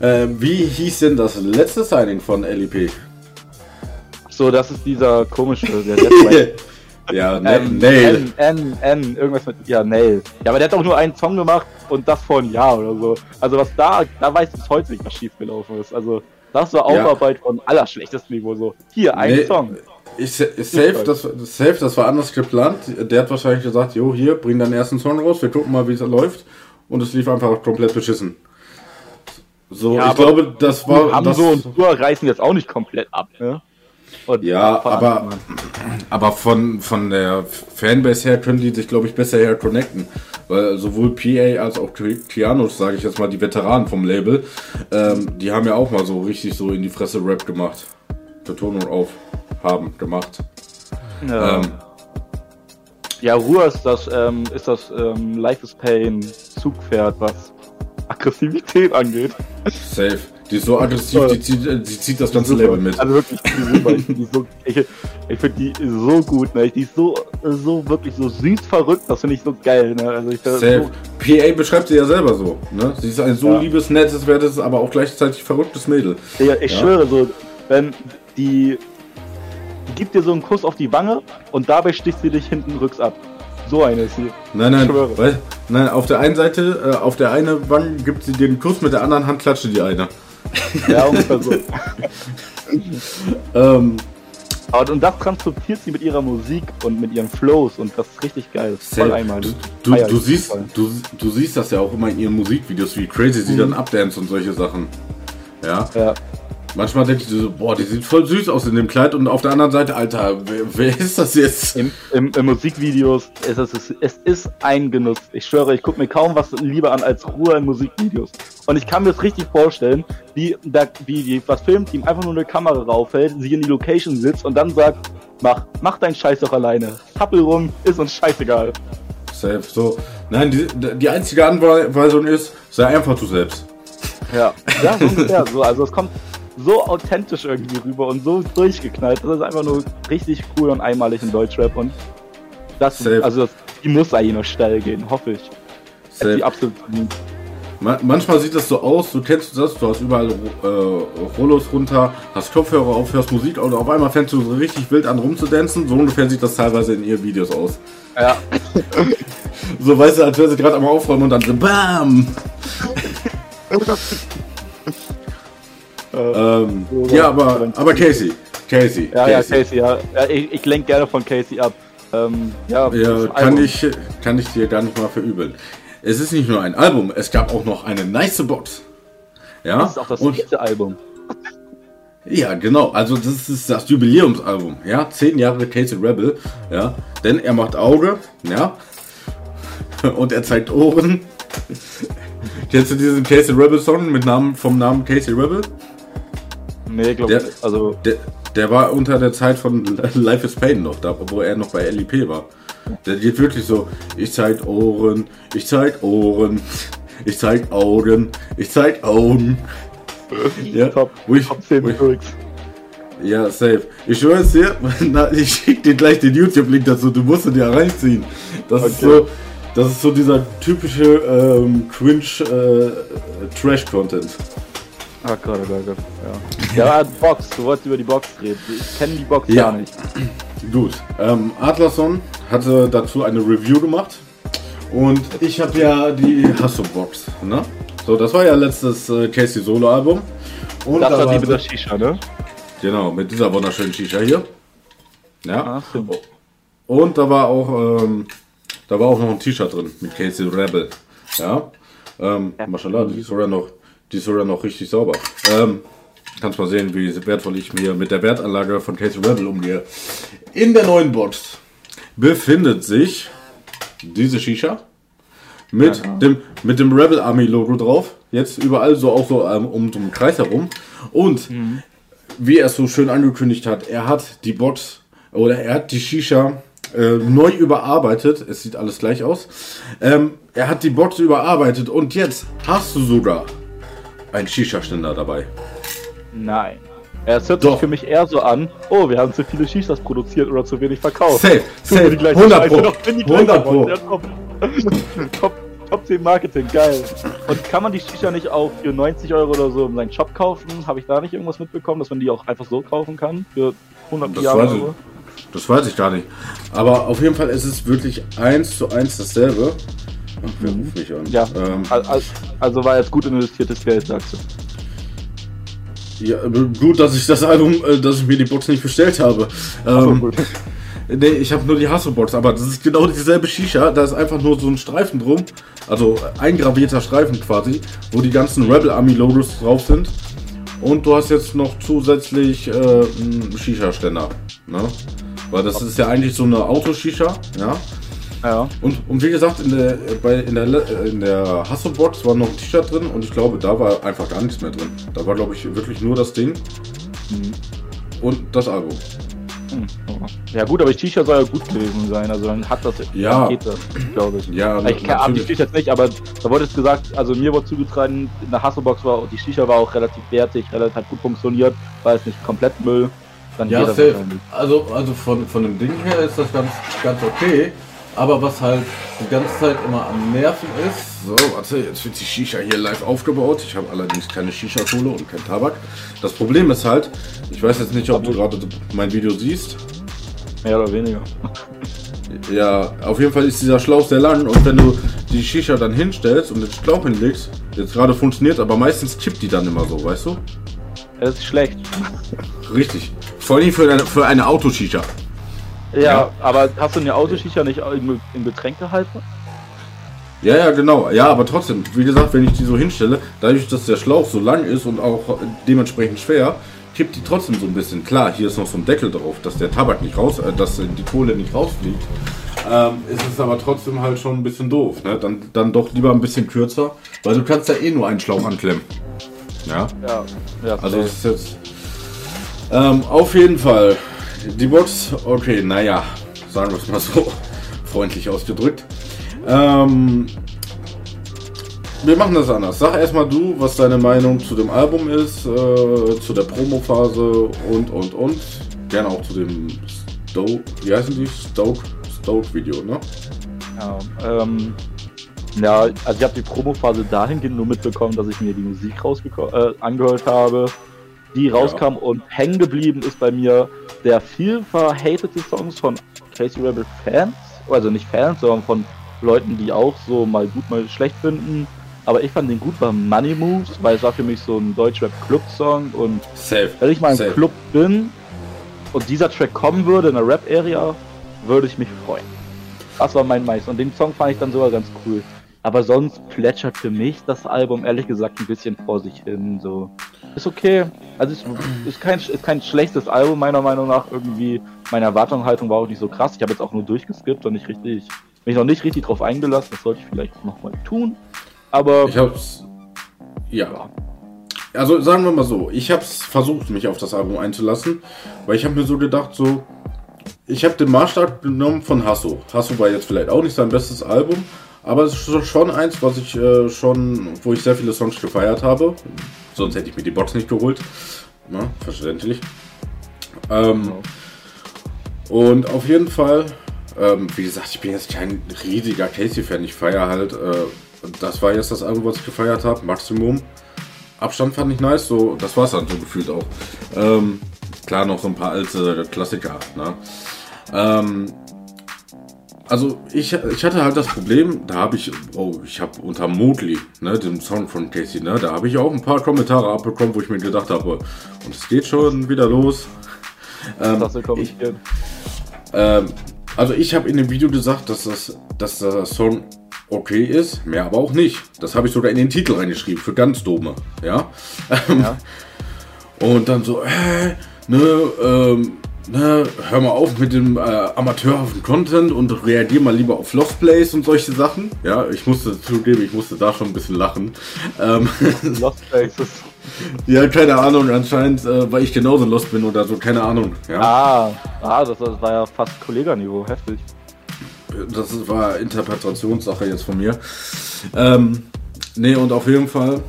äh, wie hieß denn das letzte Signing von LEP? So, das ist dieser komische, der ja, ähm, Nail. N, N, N, irgendwas mit, ja, Nail. Ja, aber der hat auch nur einen Song gemacht und das vor einem Jahr oder so. Also was da, da weiß ich bis heute nicht, was schiefgelaufen ist. Also das war Ja. Aufarbeit von allerschlechtestem Niveau so. Hier, ein Nee. Song. Ich, ich safe, das, das safe, das war anders geplant. Der hat wahrscheinlich gesagt, jo, hier, bring deinen ersten Song raus, wir gucken mal, wie es läuft. Und es lief einfach komplett beschissen. So, Ja, ich glaube, das war. Das, Hamso und Tour reißen jetzt auch nicht komplett ab, ne? Und Ja, aber- aber von, von der Fanbase her können die sich, glaube ich, besser her connecten. Weil sowohl PA als auch Keanos, sage ich jetzt mal, die Veteranen vom Label, ähm, die haben ja auch mal so richtig so in die Fresse Rap gemacht. Betonung auf haben gemacht. Ja. Ähm, Ja, Ruhe ist das, ähm, ist das ähm, Life is Pain Zugpferd, was Aggressivität angeht. Safe. Die ist so aggressiv, die zieht, äh, die zieht das ganze. Label mit. Also wirklich, die ist super. Ich finde die, so, ich, ich find die so gut, ne? Die ist so, so wirklich so süß verrückt, das finde ich so geil, ne? Also ich Safe. PA beschreibt sie ja selber so. Ne? Sie ist ein so Ja. liebes, nettes, wertes, aber auch gleichzeitig verrücktes Mädel. so, ich, ich Ja. schwöre so, wenn die gibt dir so einen Kuss auf die Wange und dabei sticht sie dich hinten rücks ab. So eine ist sie. Nein, nein, weil, nein, auf der einen Seite, äh, auf der einen Wange gibt sie dir einen Kuss, mit der anderen Hand klatscht die eine. Ja, ungefähr so. Ähm, Aber, und das transportiert sie mit ihrer Musik und mit ihren Flows und das ist richtig geil. Ist voll einmalig. du, du, ich siehst, voll. du, du siehst das ja auch immer in ihren Musikvideos, wie crazy sie Mhm. dann abdance und solche Sachen. Ja, Ja. Manchmal denke ich so, boah, die sieht voll süß aus in dem Kleid und auf der anderen Seite, Alter, wer, wer ist das jetzt? Im, im, im Musikvideos ist es, ist ein Genuss. Ich schwöre, ich gucke mir kaum was lieber an als Ruhe in Musikvideos. Und ich kann mir das richtig vorstellen, wie, da, wie die, das Filmteam einfach nur eine Kamera raufhält, sie in die Location sitzt und dann sagt, mach, mach deinen Scheiß doch alleine. Tappel rum, ist uns scheißegal. Safe, so. Nein, die, die einzige Anweisung ist, sei einfach du selbst. Ja, ja so ungefähr. So, also es kommt so authentisch irgendwie rüber und so durchgeknallt. Das ist einfach nur richtig cool und einmalig in Deutschrap und das, Safe. also das, die muss eigentlich noch steil gehen, hoffe ich. Safe. Die absolut Manchmal sieht das so aus, du kennst das, du hast überall äh, Rollos runter, hast Kopfhörer auf, hörst Musik und auf einmal fängst du so richtig wild an rumzudancen. So ungefähr sieht das teilweise in ihren Videos aus. Ja, So weißt du, als wäre sie gerade am Aufräumen und dann so BAM! ähm, ja, aber, aber Casey, Casey, ja, ja, Casey, ja. ja ich, ich lenke gerne von Casey ab. Ähm, ja, Ja, kann ich, kann ich dir gar nicht mal verübeln. Es ist nicht nur ein Album, es gab auch noch eine nice Box. Ja, Das ist auch das und vierte Album. Ja, genau. Also das ist das Jubiläumsalbum. Ja, zehn Jahre Casey Rebel. Ja, denn er macht Auge. Ja, und er zeigt Ohren. Kennst du diesen Casey Rebel Song mit Namen vom Namen Casey Rebel? Nee, glaube Der- ich. Also, Der, der war unter der Zeit von Life is Pain noch da, wo er noch bei LEP war. Der geht wirklich so, ich zeig Ohren, ich zeig Ohren, ich zeig Augen, ich zeig Augen. Ja, Top, wo ich, Top 10 wo ich. Ja, safe. Ich schwöre es dir, na, ich schick dir gleich den YouTube-Link dazu, du musst ihn dir reinziehen. Das ist Okay. so, Das ist so dieser typische ähm, cringe äh, Trash-Content. Ah, Gott, oh Gott, oh Gott. Ja. ja, Box, du wolltest über die Box reden. Ich kenne die Box Ja. gar nicht. Gut, ähm, Adlerson hatte dazu eine Review gemacht und ich habe ja die Hasso-Box, ne? So, das war ja letztes äh, Casey Solo-Album. Und Das da war die mit der Shisha, ne? Genau, mit dieser wunderschönen Shisha hier. Ja. Stimmt. Und da war auch, ähm, da war auch noch ein T-Shirt drin mit Casey Rebel. Ja. Ähm, Ja. Mashallah, die ist sogar noch, die ist sogar noch richtig sauber. Ähm, kannst mal sehen, wie wertvoll ich mir mit der Wertanlage von Casey Rebel umgehe. In der neuen Box befindet sich diese Shisha mit dem mit dem Rebel Army Logo drauf. Jetzt überall so auch so ähm, um einen Kreis herum. Und wie er es so schön angekündigt hat, er hat die Box oder er hat die Shisha äh, neu überarbeitet. Es sieht alles gleich aus. Ähm, er hat die Box überarbeitet und jetzt hast du sogar einen Shisha-Ständer dabei. Nein. Es hört Doch. sich für mich eher so an, oh, wir haben zu viele Shishas produziert oder zu wenig verkauft. Safe, Tun safe, die gleiche 100 Scheiße Pro, noch in die gleiche 100 Pro. Ja, top. top, top 10 Marketing, geil. Und kann man die Shisha nicht auch für 90 Euro oder so in seinen Shop kaufen? Habe ich da nicht irgendwas mitbekommen, dass man die auch einfach so kaufen kann? Für 100 Das Milliarden. Euro? Das weiß ich gar nicht. Aber auf jeden Fall ist es wirklich eins zu eins dasselbe. Wer ruft mich an? Ja. Ähm, Al- al- Also war jetzt gut investiertes Geld, sagst du. ja, aber gut, dass ich das Album, äh, dass ich mir die Box nicht bestellt habe. Ähm. Nee, ich habe nur die Hasso-Box, aber das ist genau dieselbe Shisha. Da ist einfach nur so ein Streifen drum, also eingravierter Streifen quasi, wo die ganzen Rebel Army Logos drauf sind. Und du hast jetzt noch zusätzlich äh, einen Shisha-Ständer. Ne? Weil das ist ja eigentlich so eine Autoshisha, ja. Ja. Und, und wie gesagt, in der, bei, in der, in der Hasso-Box war noch ein T-Shirt drin und ich glaube, da war einfach gar nichts mehr drin. Da war, glaube ich, wirklich nur das Ding und das Album. Hm. Ja gut, aber die Shisha soll ja gut gewesen sein, also dann hat das Ja. Paket das, glaube ich. Ja, ich kann ab die jetzt nicht, aber da wurde es gesagt, also mir wurde zugetragen, in der Hasselbox war die Shisha war auch relativ wertig, relativ gut funktioniert, war jetzt nicht komplett Müll. Dann Ja, geht das. Also, also von, von dem Ding her ist das ganz, ganz okay. Aber was halt die ganze Zeit immer am Nerven ist, So, warte, jetzt wird die Shisha hier live aufgebaut. Ich habe allerdings keine Shisha-Kohle und kein Tabak. Das Problem ist halt, ich weiß jetzt nicht, ob du gerade mein Video siehst. Mehr oder weniger. Ja, auf jeden Fall ist dieser Schlauch sehr lang und wenn du die Shisha dann hinstellst und den Schlauch hinlegst, jetzt gerade funktioniert, aber meistens kippt die dann immer so, weißt du? Das ist schlecht. Richtig. Vor allem für eine, für eine Autoshisha. Ja, Ja. aber hast du eine Autoshisha nicht im, im Getränkehalter? Ja, ja, genau. Ja, aber trotzdem, wie gesagt, wenn ich die so hinstelle, dadurch, dass der Schlauch so lang ist und auch dementsprechend schwer, kippt die trotzdem so ein bisschen. Klar, hier ist noch so ein Deckel drauf, dass der Tabak nicht raus, äh, dass die Kohle nicht rausfliegt. Ähm, ist es aber trotzdem halt schon ein bisschen doof. Ne? Dann, dann doch lieber ein bisschen kürzer, weil du kannst ja eh nur einen Schlauch anklemmen. Ja, Ja. ja also das ist jetzt. Ähm, auf jeden Fall. Die Box, okay, naja, sagen wir es mal so, freundlich ausgedrückt. Ähm, wir machen das anders. Sag erstmal du, was deine Meinung zu dem Album ist, äh, zu der Promophase und und und. Gerne auch zu dem Stoke, wie heißen die? Stoke, Stoke Video, ne? Ja, ähm, ja, also ich habe die Promophase dahingehend nur mitbekommen, dass ich mir die Musik äh, angehört habe, die rauskam und hängen geblieben ist bei mir der viel verhatete Songs von Casey Rebel Fans, also nicht Fans, sondern von Leuten, die auch so mal gut, mal schlecht finden. Aber ich fand den gut bei Money Moves, weil es war für mich so ein Deutschrap-Club-Song und Safe. wenn ich mal im Safe. Club bin und dieser Track kommen würde in der Rap-Area, würde ich mich freuen. Das war mein Mais. Und den Song fand ich dann sogar ganz cool. Aber sonst plätschert für mich das Album ehrlich gesagt ein bisschen vor sich hin. So. Ist okay. Also ist, ist, kein, ist kein schlechtes Album meiner Meinung nach. Irgendwie, meine Erwartungshaltung war auch nicht so krass. Ich habe jetzt auch nur durchgeskippt und nicht richtig, mich noch nicht richtig drauf eingelassen. Das sollte ich vielleicht nochmal tun. Aber Ich hab's. Ja. Also sagen wir mal so, ich hab's versucht, mich auf das Album einzulassen, weil ich habe mir so gedacht, so, ich habe den Maßstab genommen von Hasso. Hasso war jetzt vielleicht auch nicht sein bestes Album, aber es ist schon eins, was ich äh, schon, wo ich sehr viele Songs gefeiert habe. Sonst hätte ich mir die Box nicht geholt. Na, verständlich. Ähm, und auf jeden Fall ähm, wie gesagt, ich bin jetzt kein riesiger Casey-Fan. Ich feiere halt, äh, das war jetzt das Album, was ich gefeiert habe, Maximum. Abstand fand ich nice, so, das war es dann so gefühlt auch. Ähm, klar, noch so ein paar alte Klassiker, ne? Also ich, ich hatte halt das Problem, da habe ich, oh, ich habe unter Motley, ne, dem Song von Casey, ne, da habe ich auch ein paar Kommentare abbekommen, wo ich mir gedacht habe, und es geht schon wieder los. Ähm, das ich, ähm, also ich habe in dem Video gesagt, dass das, dass der Song okay ist, mehr aber auch nicht. Das habe ich sogar in den Titel reingeschrieben, für ganz Dome, ja. ja. Und dann so, äh, ne, ähm, ne, hör mal auf mit dem äh, amateurhaften Content und reagier mal lieber auf Lost Plays und solche Sachen. Ja, ich musste zugeben, ich musste da schon ein bisschen lachen. Ähm, Lost Places. ja, keine Ahnung, anscheinend, äh, weil ich genauso lost bin oder so, keine Ahnung. Ja. Ah, ah das, das war ja fast Kolleganiveau, heftig. Das war Interpretationssache jetzt von mir. Ähm, nee, und auf jeden Fall,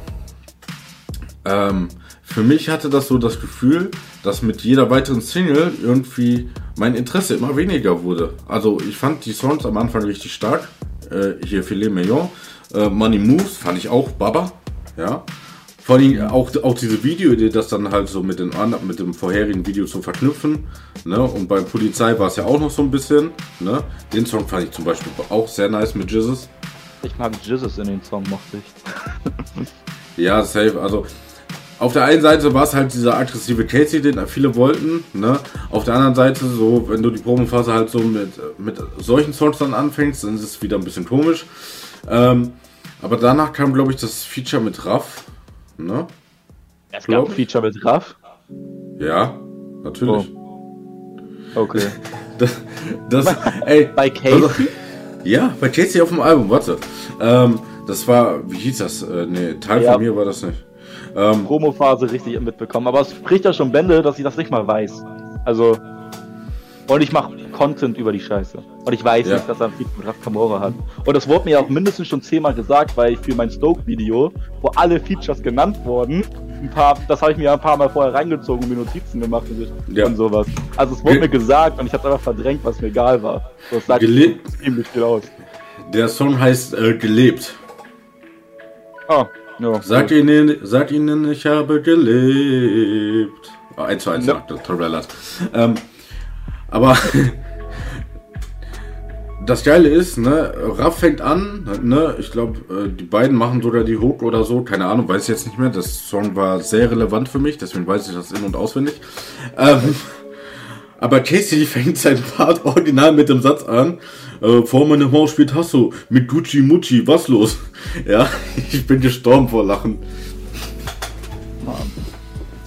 ähm, für mich hatte das so das Gefühl, dass mit jeder weiteren Single irgendwie mein Interesse immer weniger wurde. Also ich fand die Songs am Anfang richtig stark. Äh, hier Filet Mignon. Äh, Money Moves fand ich auch Baba. Ja. Vor allem auch, auch diese Videoidee, das dann halt so mit, den, mit dem vorherigen Video zu verknüpfen. Ne? Und bei Polizei war es ja auch noch so ein bisschen. Ne? Den Song fand ich zum Beispiel auch sehr nice mit Jizzes. Ich mag Jizzes in den Song, mochte ich. ja, safe. Also auf der einen Seite war es halt dieser aggressive Casey, den viele wollten. Ne? Auf der anderen Seite, so, wenn du die Probenphase halt so mit, mit solchen Songs dann anfängst, dann ist es wieder ein bisschen komisch. Ähm, aber danach kam, glaube ich, das Feature mit Raff. Ne? Es gab ein Feature mit Raff? Ja, natürlich. Oh. Okay. das, das, ey, bei Casey? Also, ja, bei Casey auf dem Album, warte. Ähm, das war, wie hieß das? Äh, nee, Teil ja. von mir war das nicht ähm, Promophase richtig mitbekommen. Aber es spricht ja schon Bände, dass ich das nicht mal weiß. Also, und ich mache Content über die Scheiße. Und ich weiß ja. nicht, dass er ein Feed mit Raf Kamora hat. Und das wurde mir auch mindestens schon zehnmal gesagt, weil ich für mein Stoke-Video, wo alle Features genannt wurden, ein paar, das habe ich mir ein paar Mal vorher reingezogen und mir Notizen gemacht und, ja. und sowas. Also es wurde Ge mir gesagt und ich habe einfach verdrängt, was mir egal war. Das sagt ziemlich viel aus. Der Song heißt äh, Gelebt. Ah, ja, sag, ihnen, sag ihnen, ich habe gelebt. Oh, 1 zu 1 ja. sagte Torellas. Ähm, aber das Geile ist, ne, Raff fängt an, ne, ich glaube, äh, die beiden machen sogar die Hook oder so, keine Ahnung, weiß ich jetzt nicht mehr. Das Song war sehr relevant für mich, deswegen weiß ich das in- und auswendig. Ähm, aber Casey fängt sein Part original mit dem Satz an, äh, vor meiner Maus spielt Hasso mit Gucci Mucci, was los? Ja, ich bin gestorben vor Lachen.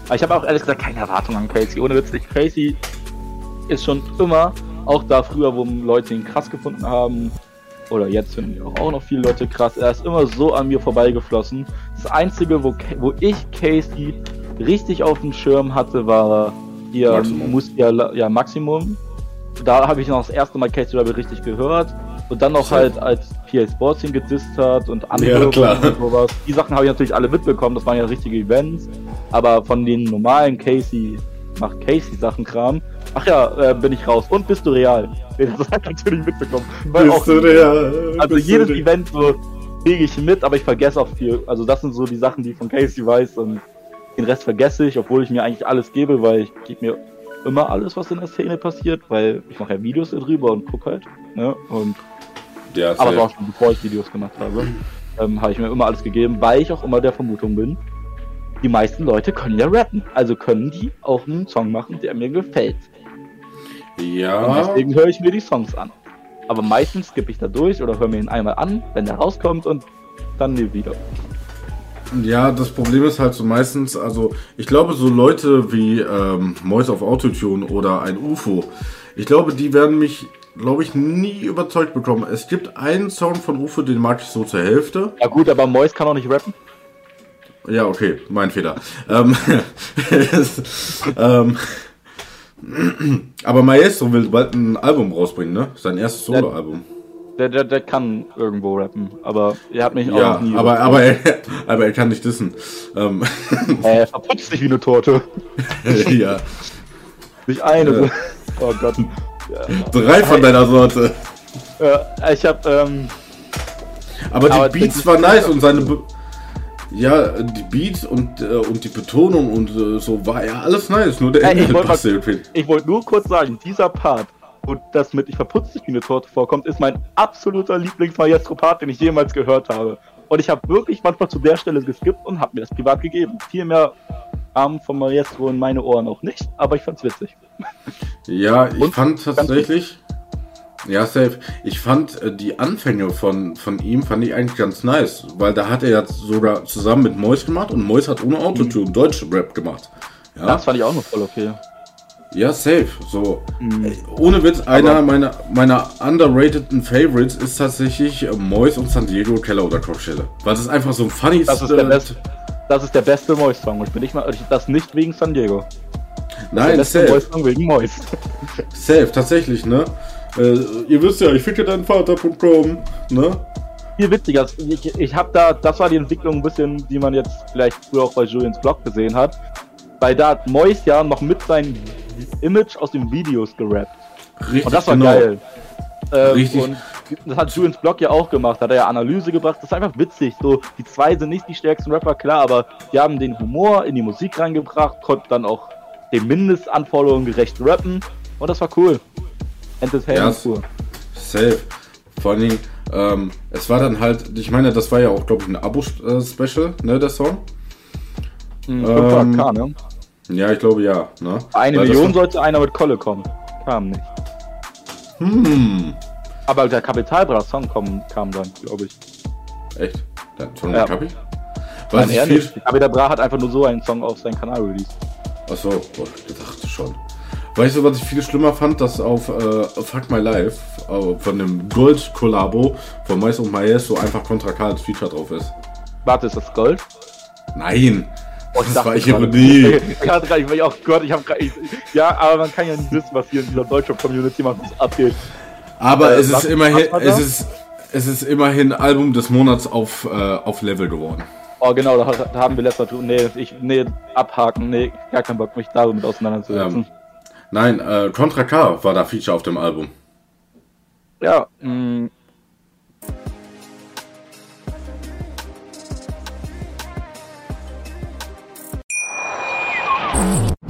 Aber ich habe auch ehrlich gesagt keine Erwartung an Casey. Ohne Witz, Casey ist schon immer, auch da früher, wo Leute ihn krass gefunden haben, oder jetzt finden auch noch viele Leute krass, er ist immer so an mir vorbeigeflossen. Das Einzige, wo, wo ich Casey richtig auf dem Schirm hatte, war hier Maximum. Muss ja, ja Maximum da habe ich noch das erste Mal Casey Rebel richtig gehört. Und dann noch halt, als PA Sports ihn gedisst hat und andere ja, klar. und sowas. Die Sachen habe ich natürlich alle mitbekommen, das waren ja richtige Events. Aber von den normalen Casey, macht Casey Sachen Kram. Ach ja, äh, bin ich raus. Und bist du real? Das habe ich natürlich mitbekommen. Weil bist du real? Also jedes Event so kriege ich mit, aber ich vergesse auch viel. Also das sind so die Sachen, die ich von Casey weiß und den Rest vergesse ich, obwohl ich mir eigentlich alles gebe, weil ich gebe mir immer alles, was in der Szene passiert, weil ich mache ja Videos darüber und gucke halt. Ne? Und ja, aber war schon bevor ich Videos gemacht habe, ähm, habe ich mir immer alles gegeben, weil ich auch immer der Vermutung bin, die meisten Leute können ja rappen. Also können die auch einen Song machen, der mir gefällt. Ja. Und deswegen höre ich mir die Songs an. Aber meistens skippe ich da durch oder höre mir ihn einmal an, wenn der rauskommt und dann nie wieder. Ja, das Problem ist halt so meistens, also ich glaube, so Leute wie ähm, Mois auf Autotune oder ein UFO, ich glaube, die werden mich, glaube ich, nie überzeugt bekommen. Es gibt einen Song von UFO, den mag ich so zur Hälfte. Ja gut, aber Mois kann auch nicht rappen. Ja, okay, mein Fehler. ähm, ähm, aber Maestro will bald ein Album rausbringen, ne? Sein erstes Soloalbum. Ja. Der, der, der kann irgendwo rappen, aber er hat mich auch ja, noch nie. Aber, aber, er, aber er kann nicht dissen. Ähm. Er verputzt sich wie eine Torte. ja. Nicht eine. Ja. Oh Gott. Drei von deiner Sorte. Äh, ich hab, ähm, Aber die Aber Beats das- war nice und seine. Be ja, die Beats und, äh, und die Betonung und äh, so war ja alles nice. Nur der Inhalt irgendwie. ich wollte nur kurz sagen, dieser Part, wo das mit Ich verputze dich wie eine Torte vorkommt, ist mein absoluter Lieblings-Maestro-Part, den ich jemals gehört habe. Und ich habe wirklich manchmal zu der Stelle geskippt und habe mir das privat gegeben. Viel mehr Arm von Maestro in meine Ohren auch nicht, aber ich fand's witzig. Ja, ich Und? fand tatsächlich. Ja, safe. Ich fand äh, die Anfänge von, von ihm fand ich eigentlich ganz nice, weil da hat er jetzt sogar zusammen mit Mois gemacht und Mois hat ohne Autotune deutsche Rap gemacht. Ja, Das fand ich auch noch voll okay. Ja safe. So, Mhm. Ey, ohne Witz, einer meiner, meiner underrateden Favorites ist tatsächlich äh, Mois und San Diego Keller oder Coachella. Weil das ist einfach so ein funny Das ist der beste, das ist der beste Moist-Song. Und ich bin nicht mal, das nicht wegen San Diego. der Nein, beste safe. Moist-Song wegen Moist. Safe, tatsächlich, ne? Äh, ihr wisst ja, ich ficke deinen Vater.com, ne? Viel witziger. Ich, ich habe da, das war die Entwicklung ein bisschen, die man jetzt vielleicht früher auch bei Julians Blog gesehen hat. Weil da hat Moist ja noch mit seinem Image aus den Videos gerappt. Richtig, Und das war genau. geil. Ähm, Richtig. Und das hat Julians Blog ja auch gemacht. Hat er ja Analyse gebracht. Das ist einfach witzig. So, die zwei sind nicht die stärksten Rapper, klar, aber die haben den Humor in die Musik reingebracht, konnten dann auch den Mindestanforderungen gerecht rappen. Und das war cool. Entertainment Ja, pur. Safe. Vor allen Dingen, ähm, es war dann halt, ich meine, das war ja auch, glaube ich, ein Abo-Special, ne, der Song? Mhm, Ähm, 500k, ne? Ja, ich glaube ja, ne? Eine Weil Million sollte einer mit Kolle kommen. Kam nicht. Hm, Aber der Kapitalbra-Song kam dann, glaube ich. echt? Dann schon Ja. Kapi? Was Nein, ich er viel, nicht. Kapitalbra hat einfach nur so einen Song auf seinen Kanal released. Achso, boah, ich dachte schon. Weißt du, was ich viel schlimmer fand, dass auf äh, Fuck My Life äh, von dem Gold-Kollabo von Mais und Maestro einfach Contra K als Feature drauf ist. Warte, ist das Gold? Nein! Oh, ich das war Ironie. Gerade, ich oh Gott, ich habe ja, aber man kann ja nicht wissen, was hier in dieser deutschen Community mal abgeht. Aber Äh, es ist immerhin, es ist, es ist immerhin Album des Monats auf, äh, auf Level geworden. Oh, genau, da, da haben wir letztes Mal, nee, ich, nee, abhaken, nee, gar keinen Bock, mich damit auseinanderzusetzen. Nein, äh, Contra K war da Feature auf dem Album. Ja, mh,